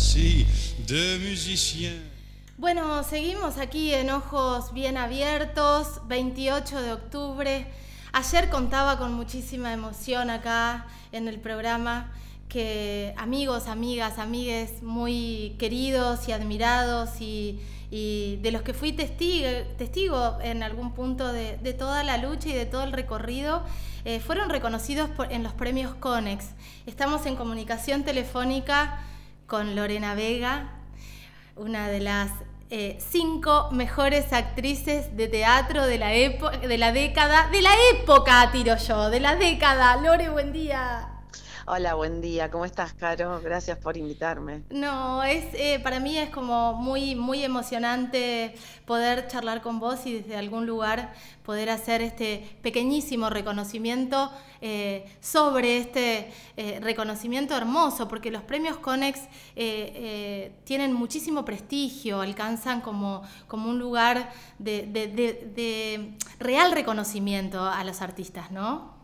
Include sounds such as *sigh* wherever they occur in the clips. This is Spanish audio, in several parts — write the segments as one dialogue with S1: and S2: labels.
S1: galaxie de musiciens.
S2: Bueno, seguimos aquí en Ojos Bien Abiertos, 28 de octubre. Ayer contaba con muchísima emoción acá en el programa que amigos, amigas, amigues muy queridos y admirados y, de los que fui testigo, testigo en algún punto de, toda la lucha y de todo el recorrido, eh, fueron reconocidos en los premios CONEX. Estamos en comunicación telefónica con Lorena Vega, una de las eh, cinco mejores actrices de teatro de la, de la década, de la época, tiro yo, de la década. Lore, buen día.
S3: Hola, buen día. ¿Cómo estás, Caro? Gracias por invitarme.
S2: No, es eh, para mí es como muy muy emocionante poder charlar con vos y desde algún lugar poder hacer este pequeñísimo reconocimiento eh, sobre este eh, reconocimiento hermoso, porque los premios Conex tienen muchísimo prestigio, alcanzan como, como un lugar de real reconocimiento a los artistas, ¿no?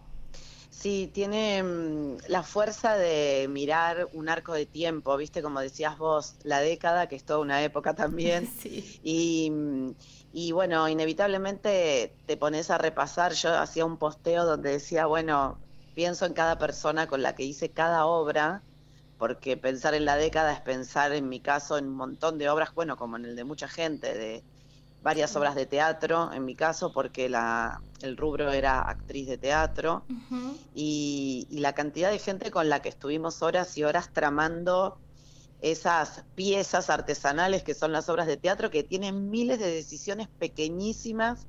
S3: Sí, tiene mm, la fuerza de mirar un arco de tiempo, viste, como decías vos, la década, que es toda una época también. *laughs* Sí. Mm, y, bueno, inevitablemente te pones a repasar. Yo hacía un posteo donde decía, bueno, pienso en cada persona con la que hice cada obra, porque pensar en la década es pensar, en mi caso, en un montón de obras, bueno, como en el de mucha gente, de varias obras de teatro, en mi caso, porque la, el rubro era actriz de teatro, y, la cantidad de gente con la que estuvimos horas y horas tramando esas piezas artesanales que son las obras de teatro, que tienen miles de decisiones pequeñísimas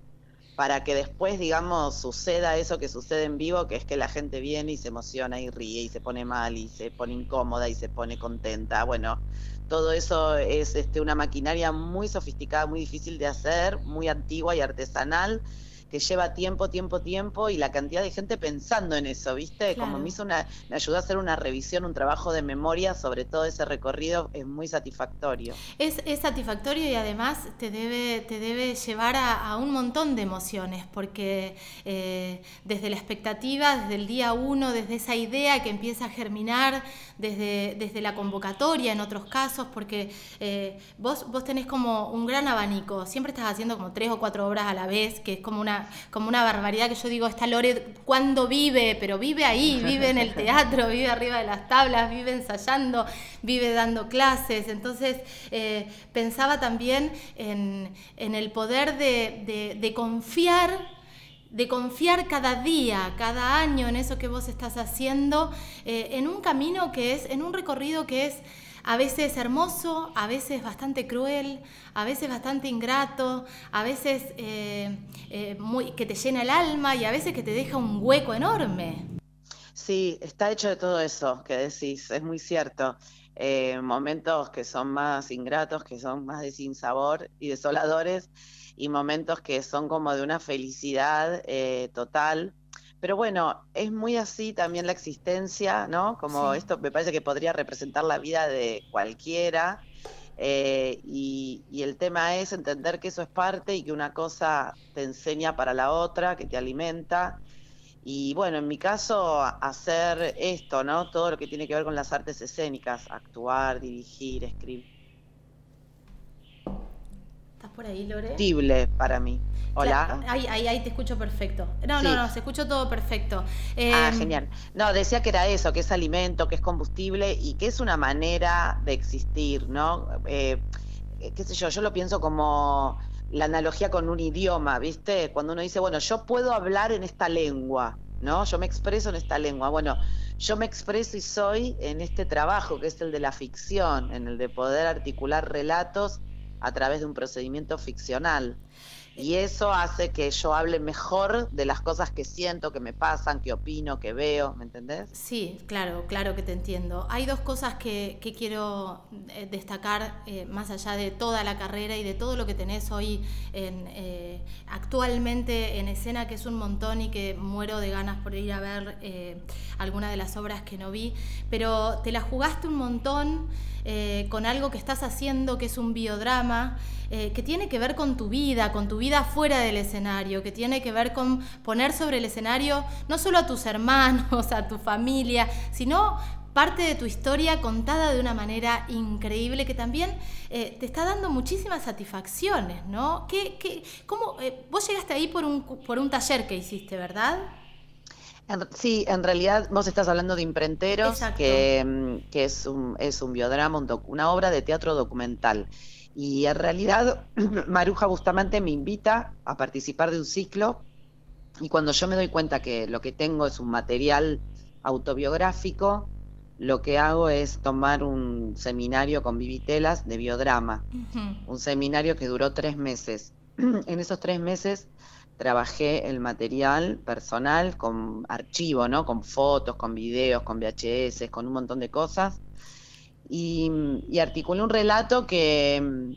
S3: para que después, digamos, suceda eso que sucede en vivo, que es que la gente viene y se emociona y ríe y se pone mal y se pone incómoda y se pone contenta. Bueno, todo eso es este, una maquinaria muy sofisticada, muy difícil de hacer, muy antigua y artesanal que lleva tiempo, tiempo, tiempo y la cantidad de gente pensando en eso, ¿viste? Como me hizo una, me ayudó a hacer una revisión, un trabajo de memoria sobre todo ese recorrido, es muy satisfactorio.
S2: Es, satisfactorio y además te debe, te debe llevar a, un montón de emociones, porque eh, desde la expectativa, desde el día uno, desde esa idea que empieza a germinar, desde, desde la convocatoria en otros casos, porque eh, vos, vos tenés como un gran abanico, siempre estás haciendo como tres o cuatro obras a la vez, que es como una como una barbaridad que yo digo, esta Lore, ¿cuándo vive? Pero vive ahí, vive en el *laughs* teatro, vive arriba de las tablas, vive ensayando, vive dando clases. Entonces eh, pensaba también en, el poder de, confiar de confiar cada día, cada año en eso que vos estás haciendo, eh, en un camino que es, en un recorrido que es a veces hermoso, a veces bastante cruel, a veces bastante ingrato, a veces eh, eh, muy, que te llena el alma y a veces que te deja un hueco enorme.
S3: Sí, está hecho de todo eso que decís, es muy cierto. Eh, momentos que son más ingratos, que son más de sinsabor y desoladores, y momentos que son como de una felicidad total pero bueno, es muy así también la existencia, ¿no? Como esto me parece que podría representar la vida de cualquiera. Eh, y, el tema es entender que eso es parte y que una cosa te enseña para la otra, que te alimenta. Y bueno, en mi caso, hacer esto, ¿no? Todo lo que tiene que ver con las artes escénicas, actuar, dirigir, escribir.
S2: ¿Estás por ahí, Lore?
S3: para mí. Hola.
S2: ahí, ahí, te escucho perfecto. No, no, no, se escuchó todo perfecto.
S3: ah, em, genial. No, decía que era eso, que es alimento, que es combustible y que es una manera de existir, ¿no? Eh, eh, qué sé yo, yo lo pienso como la analogía con un idioma, ¿viste? Cuando uno dice, bueno, yo puedo hablar en esta lengua, ¿no? Yo me expreso en esta lengua. Bueno, yo me expreso y soy en este trabajo que es el de la ficción, en el de poder articular relatos a través de un procedimiento ficcional. Y eso hace que yo hable mejor de las cosas que siento, que me pasan, que opino, que veo, ¿me entendés?
S2: Sí, claro, claro que te entiendo. Hay dos cosas que, quiero eh, destacar eh, más allá de toda la carrera y de todo lo que tenés hoy en, eh, actualmente en escena, que es un montón y que muero de ganas por ir a ver alguna de las obras que no vi, pero te la jugaste un montón. con algo que estás haciendo que es un biodrama, que tiene que ver con tu vida, con tu vida fuera del escenario, que tiene que ver con poner sobre el escenario no solo a tus hermanos, *laughs* a tu familia, sino parte de tu historia contada de una manera increíble que también eh, te está dando muchísimas satisfacciones, ¿no? ¿Qué, qué, cómo, eh, vos llegaste ahí por un, por un taller que hiciste, ¿verdad?
S3: sí, en realidad vos estás hablando de Imprenteros, que, mm, que, es, un, es un biodrama, una obra de teatro documental. Y en realidad *clears throat* Maruja Bustamante me invita a participar de un ciclo y cuando yo me doy cuenta que lo que tengo es un material autobiográfico, lo que hago es tomar un seminario con Vivitelas de biodrama, un seminario que duró tres meses. *clears throat* en esos tres meses trabajé el material personal con archivo, ¿no? Con fotos, con videos, con VHS, con un montón de cosas. Y, y articulé un relato que,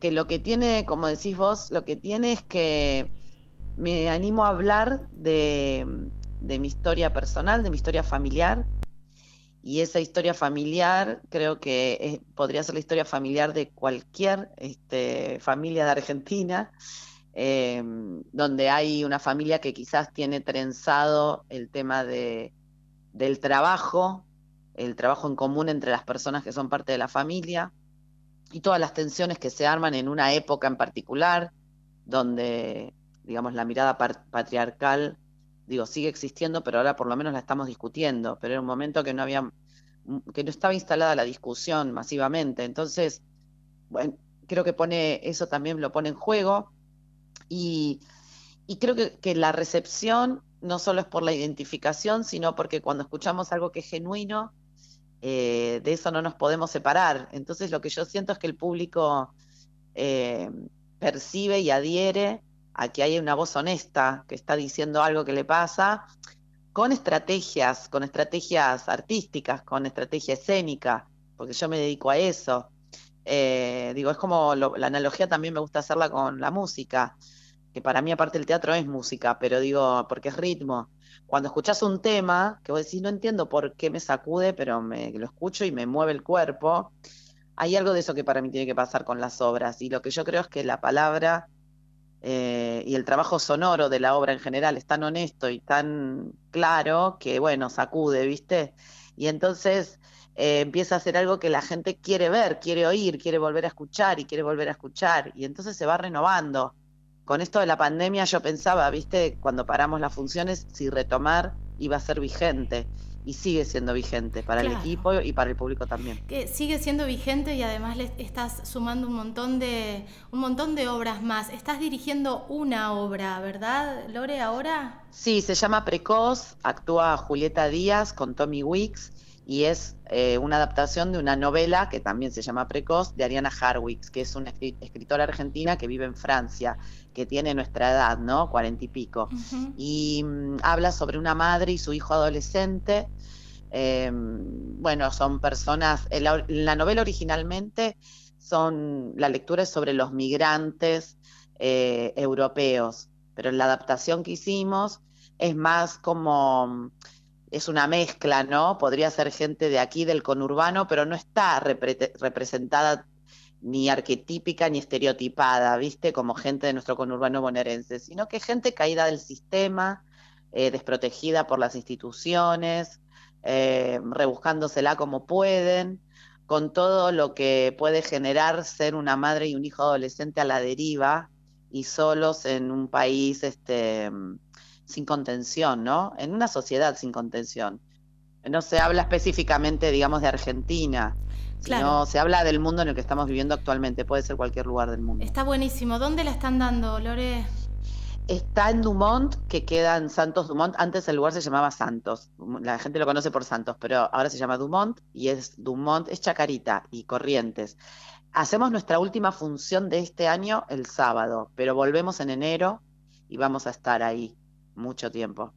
S3: que lo que tiene, como decís vos, lo que tiene es que me animo a hablar de, mi historia personal, de mi historia familiar. Y esa historia familiar creo que podría ser la historia familiar de cualquier este, familia de Argentina Em, donde hay una familia que quizás tiene trenzado el tema de, del trabajo, el trabajo en común entre las personas que son parte de la familia y todas las tensiones que se arman en una época en particular, donde, digamos, la mirada patriarcal, digo, sigue existiendo, pero ahora por lo menos la estamos discutiendo, pero era un momento que no había, que no estaba instalada la discusión masivamente. Entonces, bueno, creo que pone, eso también lo pone en juego y, creo que, la recepción no solo es por la identificación, sino porque cuando escuchamos algo que es genuino, eh, de eso no nos podemos separar. Entonces lo que yo siento es que el público eh, percibe y adhiere a que hay una voz honesta que está diciendo algo que le pasa, con estrategias, con estrategias artísticas, con estrategia escénica, porque yo me dedico a eso. Eh, digo, es como la analogía también me gusta hacerla con la música, que para mí aparte el teatro es música, pero digo, porque es ritmo. Cuando escuchas un tema, que vos decís, no entiendo por qué me sacude, pero me lo escucho y me mueve el cuerpo, hay algo de eso que para mí tiene que pasar con las obras. Y lo que yo creo es que la palabra eh, y el trabajo sonoro de la obra en general es tan honesto y tan claro que, bueno, sacude, ¿viste? Y entonces eh, empieza a ser algo que la gente quiere ver, quiere oír, quiere volver a escuchar y quiere volver a escuchar. Y entonces se va renovando. Con esto de la pandemia yo pensaba, viste, cuando paramos las funciones, si retomar iba a ser vigente y sigue siendo vigente para el equipo y para el público también.
S2: Que sigue siendo vigente y además le estás sumando un montón de un montón de obras más. Estás dirigiendo una obra, ¿verdad, Lore, ahora?
S3: Sí, se llama Precoz, actúa Julieta Díaz con Tommy Wicks y es eh, una adaptación de una novela que también se llama Precoz de Ariana Harwicks, que es una escritora argentina que vive en Francia, que tiene nuestra edad, ¿no? Cuarenta y pico. Y mm, habla sobre una madre y su hijo adolescente. Em, bueno, son personas, en la, novela originalmente son, la lectura es sobre los migrantes eh, europeos, pero en la adaptación que hicimos es más como es una mezcla, ¿no? Podría ser gente de aquí, del conurbano, pero no está representada ni arquetípica ni estereotipada, ¿viste? Como gente de nuestro conurbano bonaerense, sino que gente caída del sistema, eh, desprotegida por las instituciones, eh, rebuscándosela como pueden, con todo lo que puede generar ser una madre y un hijo adolescente a la deriva y solos en un país, este sin contención, ¿no? En una sociedad sin contención. No se habla específicamente, digamos, de Argentina, sino se habla del mundo en el que estamos viviendo actualmente, puede ser cualquier lugar del mundo.
S2: Está buenísimo. ¿Dónde la están dando, Lore?
S3: Está en Dumont, que queda en Santos Dumont. Antes el lugar se llamaba Santos. La gente lo conoce por Santos, pero ahora se llama Dumont y es Dumont, es Chacarita y Corrientes. Hacemos nuestra última función de este año el sábado, pero volvemos en enero y vamos a estar ahí mucho tiempo.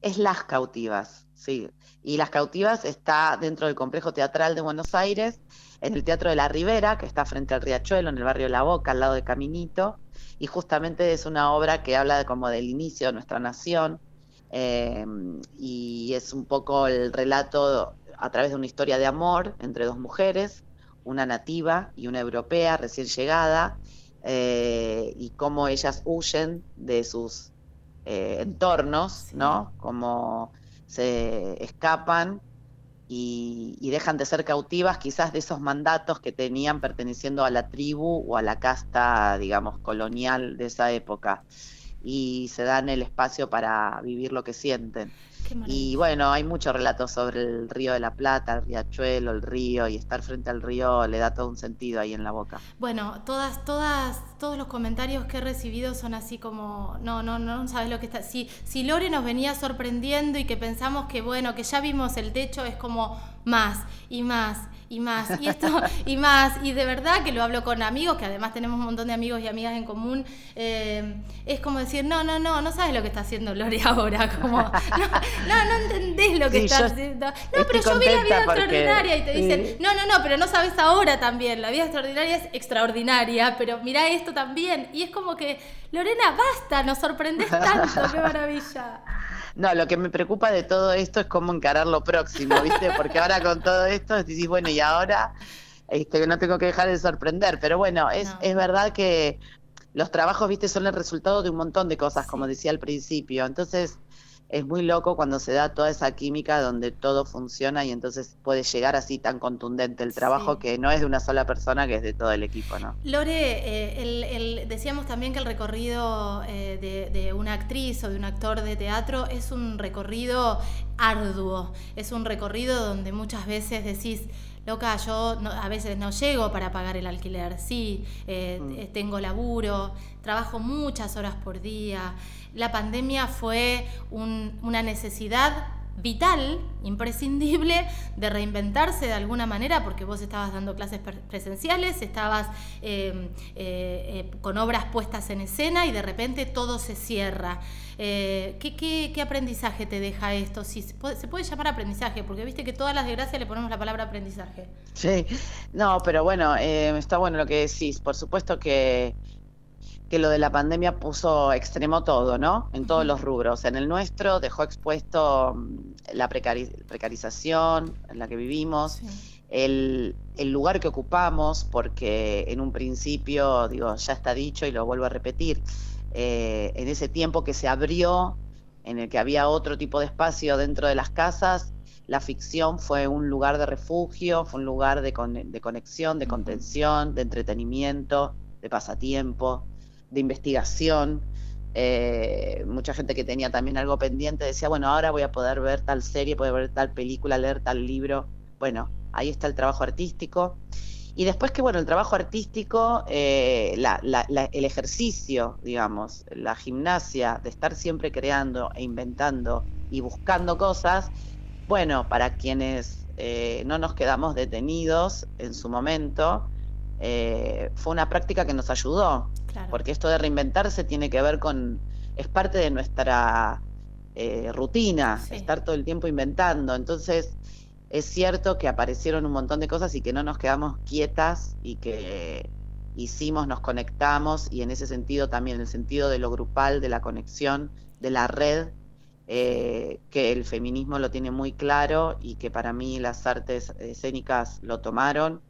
S3: Es Las Cautivas, sí. Y Las Cautivas está dentro del complejo teatral de Buenos Aires, en el Teatro de la Ribera, que está frente al Riachuelo, en el barrio La Boca, al lado de Caminito. Y justamente es una obra que habla de, como del inicio de nuestra nación. Eh, y es un poco el relato a través de una historia de amor entre dos mujeres, una nativa y una europea recién llegada, eh, y cómo ellas huyen de sus eh, entornos, ¿no? Como se escapan y, dejan de ser cautivas quizás de esos mandatos que tenían perteneciendo a la tribu o a la casta, digamos, colonial de esa época. Y se dan el espacio para vivir lo que sienten. Y bueno, hay muchos relatos sobre el río de la Plata, el riachuelo, el río, y estar frente al río le da todo un sentido ahí en la boca.
S2: Bueno, todas, todas, todos los comentarios que he recibido son así como, no, no, no sabes lo que está. Si, si Lore nos venía sorprendiendo y que pensamos que bueno, que ya vimos el techo, es como más y más y más, y esto, *laughs* y más, y de verdad que lo hablo con amigos, que además tenemos un montón de amigos y amigas en común, eh, es como decir, no, no, no, no sabes lo que está haciendo Lore *laughs* ahora, como, no, no, entendés lo que está haciendo. No, pero yo vi la vida extraordinaria y te dicen, no, no, no, pero no sabes ahora también, la vida extraordinaria es extraordinaria, pero mira esto también, y es como que, Lorena, basta, nos sorprendes tanto, qué *laughs* maravilla.
S3: No, lo que me preocupa de todo esto es cómo encarar lo próximo, ¿viste? Porque ahora con todo esto decís, bueno, y ahora este, no tengo que dejar de sorprender. Pero bueno, es, es verdad que los trabajos, ¿viste? Son el resultado de un montón de cosas, como decía al principio. Entonces, es muy loco cuando se da toda esa química donde todo funciona y entonces puede llegar así tan contundente el trabajo que no es de una sola persona, que es de todo el equipo, ¿no?
S2: Lore, eh, decíamos también que el recorrido eh, de, una actriz o de un actor de teatro es un recorrido arduo, es un recorrido donde muchas veces decís, loca, yo a veces no llego para pagar el alquiler, sí, eh, mm. tengo laburo, trabajo muchas horas por día la pandemia fue una necesidad vital, imprescindible, de reinventarse de alguna manera, porque vos estabas dando clases presenciales, estabas em, eh, eh, con obras puestas en escena y de repente todo se cierra. Eh, ¿qué, aprendizaje te deja esto? Si se puede, llamar aprendizaje, porque viste que todas las desgracias le ponemos la palabra aprendizaje.
S3: Sí, no, pero bueno, está bueno lo que decís. Por supuesto que que lo de la pandemia puso extremo todo, ¿no? En todos los rubros. En el nuestro dejó expuesto mm, la precarización en la que vivimos, el, lugar que ocupamos, porque en un principio, digo, ya está dicho y lo vuelvo a repetir, eh, en ese tiempo que se abrió, en el que había otro tipo de espacio dentro de las casas, la ficción fue un lugar de refugio, fue un lugar de, de conexión, de contención, de entretenimiento, de pasatiempo de investigación. Eh, mucha gente que tenía también algo pendiente decía, bueno, ahora voy a poder ver tal serie, poder ver tal película, leer tal libro. Bueno, ahí está el trabajo artístico. Y después que, bueno, el trabajo artístico, eh, el ejercicio, digamos, la gimnasia de estar siempre creando e inventando y buscando cosas, bueno, para quienes eh, no nos quedamos detenidos en su momento, fue una práctica que nos ayudó, porque esto de reinventarse tiene que ver con, es parte de nuestra eh, rutina, estar todo el tiempo inventando. Entonces, es cierto que aparecieron un montón de cosas y que no nos quedamos quietas y que hicimos, nos conectamos y en ese sentido también, en el sentido de lo grupal, de la conexión, de la red, eh, que el feminismo lo tiene muy claro y que para mí las artes escénicas lo tomaron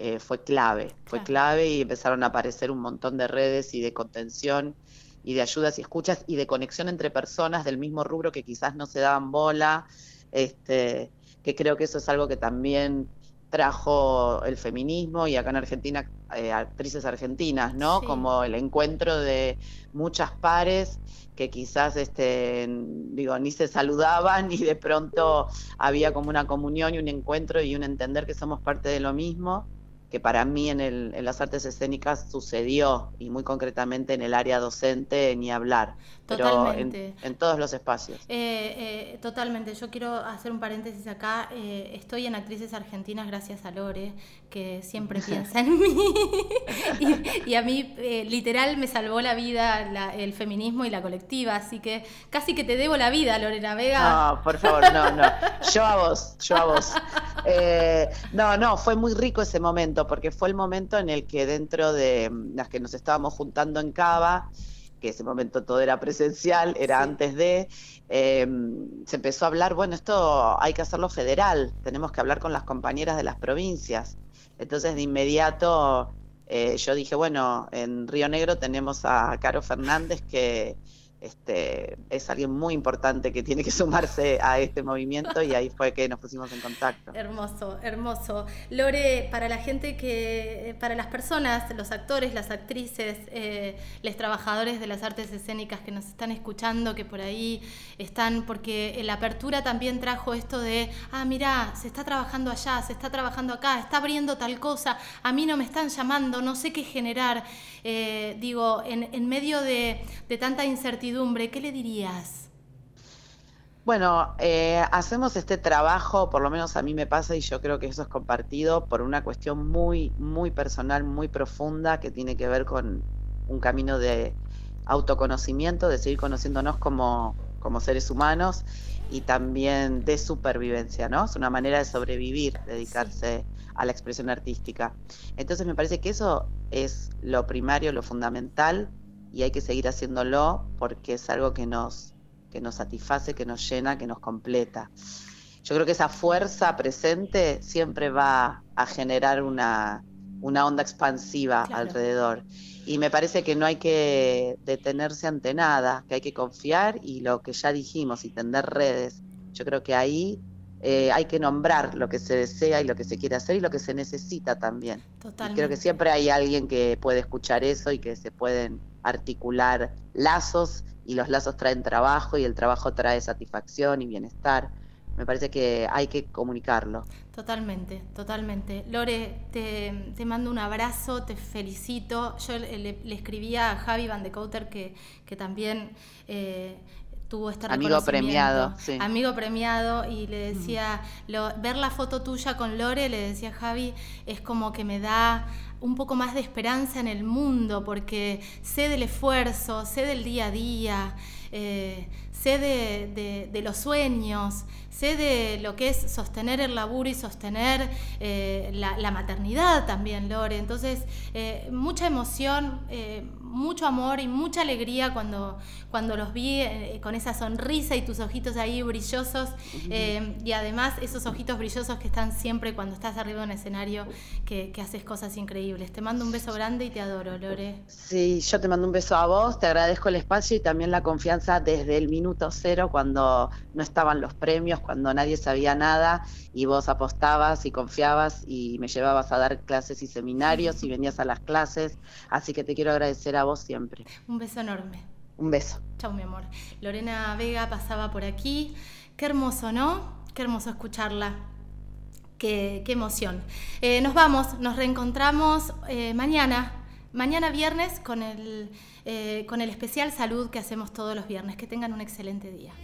S3: eh, fue clave, fue clave y empezaron a aparecer un montón de redes y de contención y de ayudas y escuchas y de conexión entre personas del mismo rubro que quizás no se daban bola, este, que creo que eso es algo que también trajo el feminismo y acá en Argentina eh, actrices argentinas, ¿no? Como el encuentro de muchas pares que quizás este digo ni se saludaban y de pronto había como una comunión y un encuentro y un entender que somos parte de lo mismo que para mí en, el, en las artes escénicas sucedió y muy concretamente en el área docente ni hablar. Totalmente. en, todos los espacios.
S2: Eh, eh, totalmente. Yo quiero hacer un paréntesis acá. Eh, estoy en Actrices Argentinas gracias a Lore, que siempre piensa en mí. *laughs* y, a mí, literal, me salvó la vida el feminismo y la colectiva. Así que casi que te debo la vida, Lorena Vega.
S3: No, por favor, no, no. Yo a vos, yo a vos. *laughs* no, no, fue muy rico ese momento, porque fue el momento en el que dentro de mm, las que nos estábamos juntando en Cava, que ese momento todo era presencial, era antes de, em, se empezó a hablar, bueno, esto hay que hacerlo federal, tenemos que hablar con las compañeras de las provincias. Entonces de inmediato eh, yo dije, bueno, en Río Negro tenemos a Caro Fernández que este, es alguien muy importante que tiene que sumarse a este movimiento y ahí fue que nos pusimos en contacto.
S2: Hermoso, hermoso. Lore, para la gente que, para las personas, los actores, las actrices, eh, los trabajadores de las artes escénicas que nos están escuchando, que por ahí están, porque la apertura también trajo esto de, ah, mira, se está trabajando allá, se está trabajando acá, está abriendo tal cosa, a mí no me están llamando, no sé qué generar. Eh, digo, en, medio de tanta incertidumbre, ¿qué le dirías?
S3: Bueno, eh, hacemos este trabajo, por lo menos a mí me pasa y yo creo que eso es compartido por una cuestión muy, muy personal, muy profunda que tiene que ver con un camino de autoconocimiento, de seguir conociéndonos como, como seres humanos y también de supervivencia, ¿no? Es una manera de sobrevivir, dedicarse a la expresión artística. Entonces me parece que eso es lo primario, lo fundamental y hay que seguir haciéndolo porque es algo que nos, que nos satisface, que nos llena, que nos completa. Yo creo que esa fuerza presente siempre va a generar una, onda expansiva alrededor. Y me parece que no hay que detenerse ante nada, que hay que confiar y lo que ya dijimos y tender redes. Yo creo que ahí eh, hay que nombrar lo que se desea y lo que se quiere hacer y lo que se necesita también. creo que siempre hay alguien que puede escuchar eso y que se pueden articular lazos y los lazos traen trabajo y el trabajo trae satisfacción y bienestar. Me parece que hay que comunicarlo.
S2: Totalmente, totalmente. Lore, te, mando un abrazo, te felicito. Yo le, escribía a Javi Van de Couter que, que también eh, tuvo este
S3: amigo premiado,
S2: amigo premiado y le decía, ver la foto tuya con Lore, le decía Javi, es como que me da un poco más de esperanza en el mundo, porque sé del esfuerzo, sé del día a día, eh, sé de, los sueños, sé de lo que es sostener el laburo y sostener eh, la, maternidad también, Lore. Entonces, eh, mucha emoción, mucho amor y mucha alegría cuando, cuando los vi con esa sonrisa y tus ojitos ahí brillosos y además esos ojitos brillosos que están siempre cuando estás arriba de un escenario que, que haces cosas increíbles. Te mando un beso grande y te adoro, Lore.
S3: Sí, yo te mando un beso a vos, te agradezco el espacio y también la confianza desde el minuto cero cuando no estaban los premios, cuando nadie sabía nada y vos apostabas y confiabas y me llevabas a dar clases y seminarios y venías a las clases. Así que te quiero agradecer a vos siempre.
S2: Un beso enorme.
S3: Un beso.
S2: Chao, mi amor. Lorena Vega pasaba por aquí. Qué hermoso, ¿no? Qué hermoso escucharla. Qué, qué emoción. Eh, nos vamos, nos reencontramos eh, mañana, mañana viernes con el eh, con el especial salud que hacemos todos los viernes. Que tengan un excelente día.